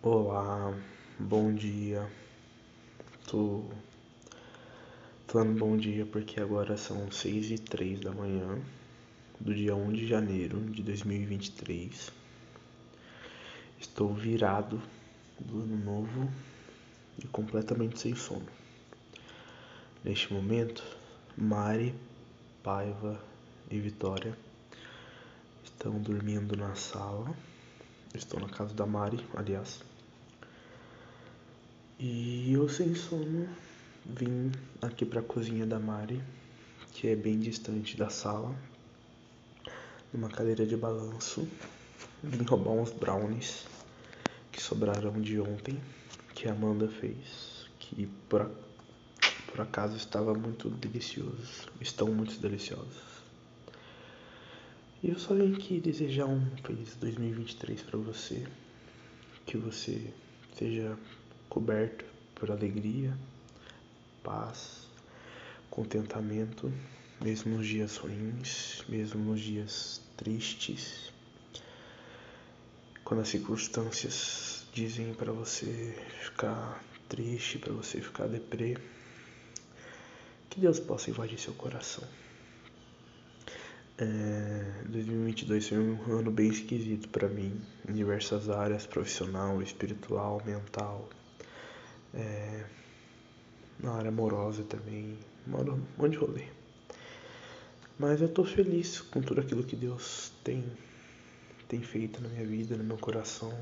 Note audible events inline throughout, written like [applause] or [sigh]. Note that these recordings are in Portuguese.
Olá, bom dia. Tô falando bom dia porque agora são 6 e 3 da manhã do dia 1 de janeiro de 2023. Estou virado do ano novo e completamente sem sono. Neste momento, Mari, Paiva e Vitória estão dormindo na sala. Estou na casa da Mari, aliás. E eu sem sono vim aqui para a cozinha da Mari, que é bem distante da sala, numa cadeira de balanço. Vim roubar uns brownies que sobraram de ontem, que a Amanda fez, que por, por acaso estava muito deliciosos, estão muito deliciosos. E eu só vim aqui desejar um feliz 2023 para você, que você seja coberto por alegria, paz, contentamento, mesmo nos dias ruins, mesmo nos dias tristes, quando as circunstâncias dizem para você ficar triste, para você ficar deprê, que Deus possa invadir seu coração. É, 2022 foi um ano bem esquisito para mim, em diversas áreas, profissional, espiritual, mental, é, na área amorosa também, um monte de rolê. Mas eu tô feliz com tudo aquilo que Deus tem, tem feito na minha vida, no meu coração,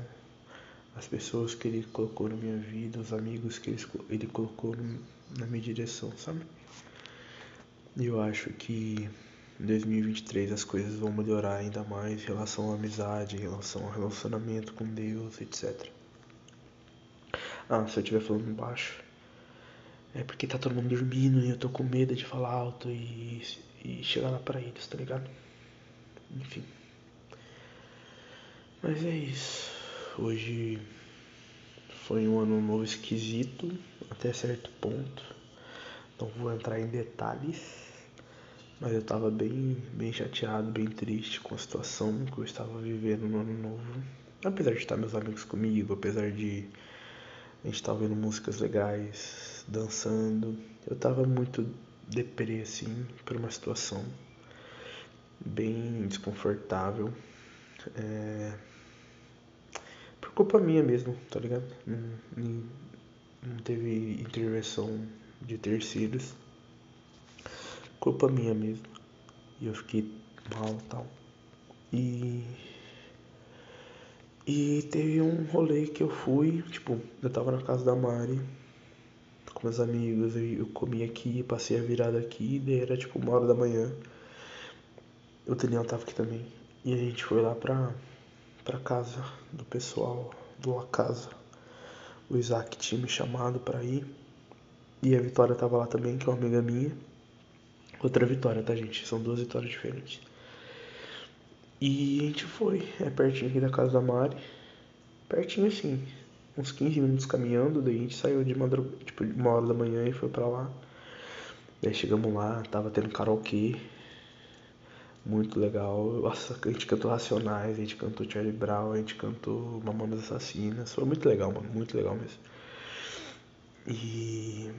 as pessoas que Ele colocou na minha vida, os amigos que Ele, ele colocou na minha direção, sabe? E eu acho que em 2023 as coisas vão melhorar ainda mais em relação à amizade, em relação ao relacionamento com Deus, etc. Ah, se eu estiver falando baixo, é porque tá todo mundo dormindo e eu tô com medo de falar alto e, e chegar lá pra eles, tá ligado? Enfim. Mas é isso. Hoje foi um ano novo esquisito, até certo ponto. Não vou entrar em detalhes, mas eu tava bem, bem chateado, bem triste com a situação que eu estava vivendo no ano novo. Apesar de estar meus amigos comigo, apesar de a gente tava ouvindo músicas legais, dançando. Eu tava muito deprê, assim, por uma situação bem desconfortável. É... Por culpa minha mesmo, tá ligado? Não, não teve intervenção de terceiros. Culpa minha mesmo. E eu fiquei mal e tal. E e teve um rolê que eu fui, tipo, eu tava na casa da Mari com meus amigos, eu, eu comi aqui, passei a virada aqui, daí era tipo uma hora da manhã. O Daniel tava aqui também. E a gente foi lá pra, pra casa do pessoal do La Casa. O Isaac tinha me chamado pra ir. E a Vitória tava lá também, que é uma amiga minha. Outra Vitória, tá, gente? São duas vitórias diferentes. E a gente foi, é pertinho aqui da casa da Mari. Pertinho assim, uns 15 minutos caminhando, daí a gente saiu de madrugada, tipo, uma hora da manhã e foi pra lá. Daí chegamos lá, tava tendo karaokê. Muito legal. Nossa, a gente cantou Racionais, a gente cantou Charlie Brown, a gente cantou Mamonas Assassinas. Foi muito legal, mano, muito legal mesmo. E,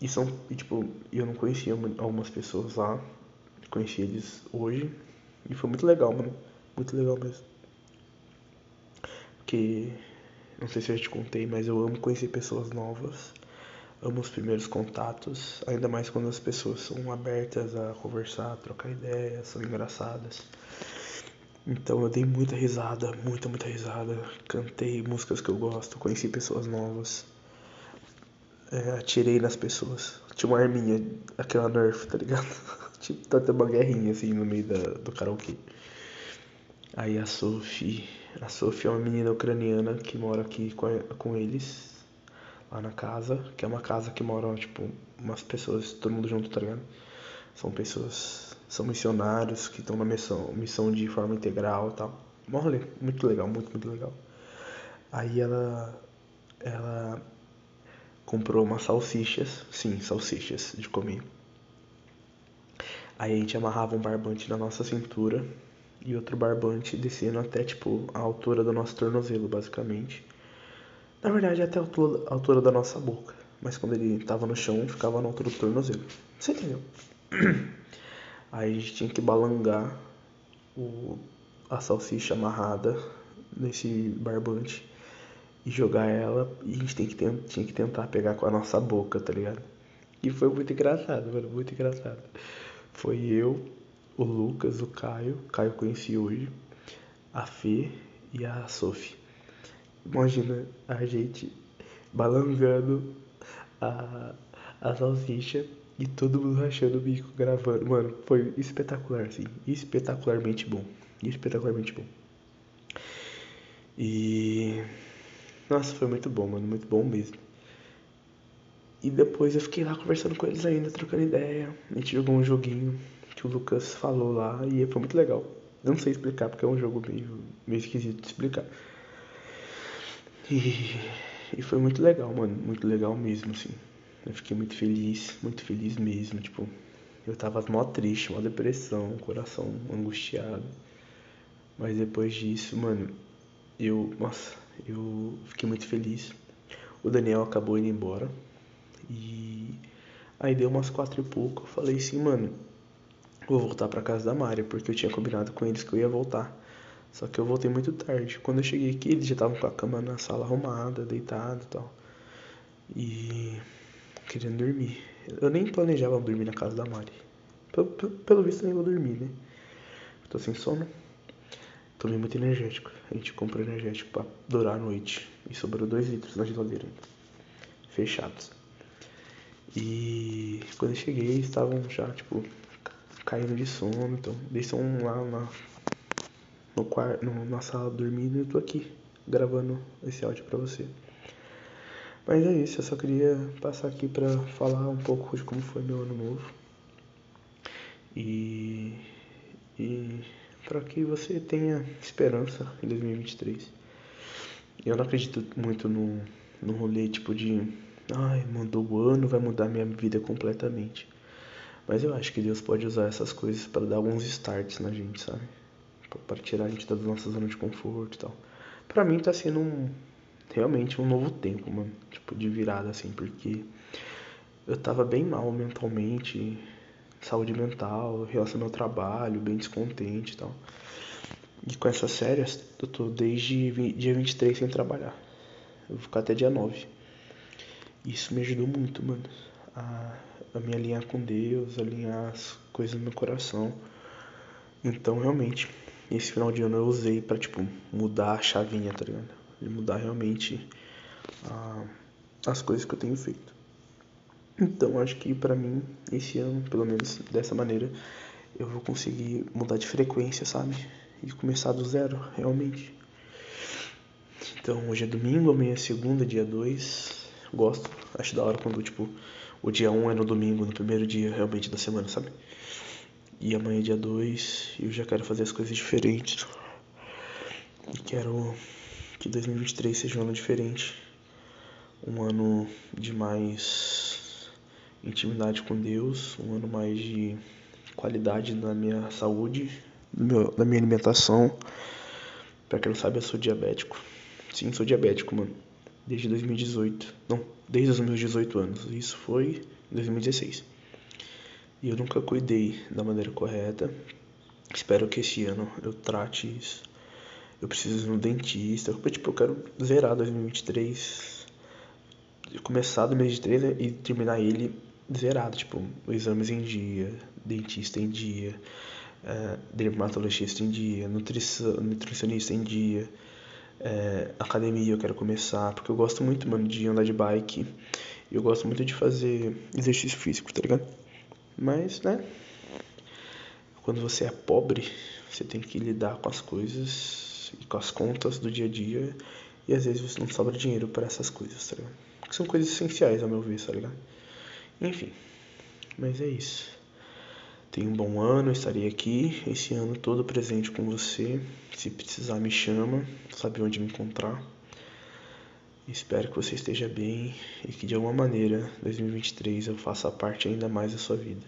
e são, e, tipo, eu não conhecia algumas pessoas lá, conheci eles hoje. E foi muito legal, mano. Muito legal mesmo. Porque, não sei se eu te contei, mas eu amo conhecer pessoas novas. Amo os primeiros contatos, ainda mais quando as pessoas são abertas a conversar, a trocar ideias, são engraçadas. Então eu dei muita risada, muita, muita risada. Cantei músicas que eu gosto, conheci pessoas novas. É, atirei nas pessoas. Tinha uma arminha, aquela Nerf, tá ligado? [laughs] tipo, tá uma guerrinha assim no meio da, do karaokê. Aí a Sophie, a Sophie é uma menina ucraniana que mora aqui com, com eles, lá na casa, que é uma casa que moram, tipo, umas pessoas, todo mundo junto, tá ligado? São pessoas, são missionários que estão na missão, missão de forma integral e tal. Rolê, muito legal, muito, muito legal. Aí ela, ela comprou umas salsichas, sim, salsichas de comer. Aí a gente amarrava um barbante na nossa cintura e outro barbante descendo até tipo a altura do nosso tornozelo, basicamente. Na verdade, até a altura, da nossa boca. Mas quando ele tava no chão, ficava na altura do tornozelo. Você entendeu? [clears throat] Aí a gente tinha que balangar o, a salsicha amarrada nesse barbante e jogar ela e a gente tem que tinha que tentar pegar com a nossa boca, tá ligado? E foi muito engraçado, mano, muito engraçado. Foi eu, o Lucas, o Caio, Caio conheci hoje, a Fê e a Sophie. Imagina a gente balangando a, a salsicha e todo mundo rachando o bico gravando. Mano, foi espetacular, assim. Espetacularmente bom. Espetacularmente bom. E. Nossa, foi muito bom, mano. Muito bom mesmo. E depois eu fiquei lá conversando com eles ainda, trocando ideia. A gente jogou um joguinho que o Lucas falou lá e foi muito legal. Não sei explicar porque é um jogo meio, meio esquisito de explicar. E, e foi muito legal, mano. Muito legal mesmo, assim. Eu fiquei muito feliz, muito feliz mesmo. Tipo, eu tava mó triste, mó depressão, coração angustiado. Mas depois disso, mano, eu, nossa, eu fiquei muito feliz. O Daniel acabou indo embora. E aí deu umas quatro e pouco. Eu falei assim, mano, vou voltar pra casa da Mária, porque eu tinha combinado com eles que eu ia voltar. Só que eu voltei muito tarde. Quando eu cheguei aqui, eles já estavam com a cama na sala arrumada, deitado e tal. E querendo dormir. Eu nem planejava dormir na casa da Mari. Pelo, pelo, pelo visto, nem vou dormir, né? Tô sem sono. Tomei muito energético. A gente comprou energético pra durar a noite. E sobrou 2 litros na geladeira. Fechados. E quando eu cheguei, estavam já, tipo, caindo de sono. Então, eles estão lá na, no quarto, na sala dormindo e eu tô aqui gravando esse áudio pra você. Mas é isso, eu só queria passar aqui para falar um pouco de como foi meu ano novo. E, e para que você tenha esperança em 2023. Eu não acredito muito no, no rolê tipo de ai, mandou o ano, vai mudar minha vida completamente. Mas eu acho que Deus pode usar essas coisas para dar alguns starts na gente, sabe? Para tirar a gente da nossa zona de conforto e tal. Para mim tá sendo um realmente um novo tempo, mano. Tipo, de virada, assim, porque eu tava bem mal mentalmente, saúde mental, relação ao trabalho, bem descontente e tal. E com essas férias, eu tô desde dia 23 sem trabalhar. Eu vou ficar até dia 9. Isso me ajudou muito, mano. A, a me alinhar com Deus, alinhar as coisas no meu coração. Então, realmente, esse final de ano eu usei pra, tipo, mudar a chavinha, tá ligado? de mudar realmente ah, as coisas que eu tenho feito. Então acho que para mim esse ano, pelo menos dessa maneira, eu vou conseguir mudar de frequência, sabe? E começar do zero, realmente. Então hoje é domingo, amanhã é segunda, dia 2. Gosto, acho da hora quando tipo o dia 1 um é no domingo, no primeiro dia realmente da semana, sabe? E amanhã é dia 2 e eu já quero fazer as coisas diferentes. Quero que 2023 seja um ano diferente, um ano de mais intimidade com Deus, um ano mais de qualidade na minha saúde, da minha alimentação. Pra quem não sabe, eu sou diabético. Sim, sou diabético, mano. Desde 2018. Não, desde os meus 18 anos. Isso foi em 2016. E eu nunca cuidei da maneira correta. Espero que esse ano eu trate isso eu preciso ir no dentista. Tipo, eu quero zerar 2023. Começar 2023 né, e terminar ele zerado. Tipo, exames em dia, dentista em dia, é, dermatologista em dia, nutricionista em dia. É, academia eu quero começar, porque eu gosto muito, mano, de andar de bike. Eu gosto muito de fazer exercício físico, tá ligado? Mas, né? Quando você é pobre, você tem que lidar com as coisas e com as contas do dia a dia e às vezes você não sobra dinheiro para essas coisas, tá ligado? Que são coisas essenciais, ao meu ver, tá ligado? Enfim, mas é isso. Tenha um bom ano, estarei aqui esse ano todo presente com você. Se precisar, me chama, sabe onde me encontrar. Espero que você esteja bem e que de alguma maneira 2023 eu faça parte ainda mais da sua vida.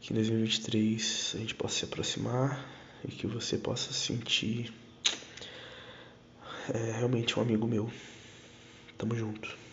Que em 2023 a gente possa se aproximar e que você possa sentir é realmente um amigo meu. Tamo junto.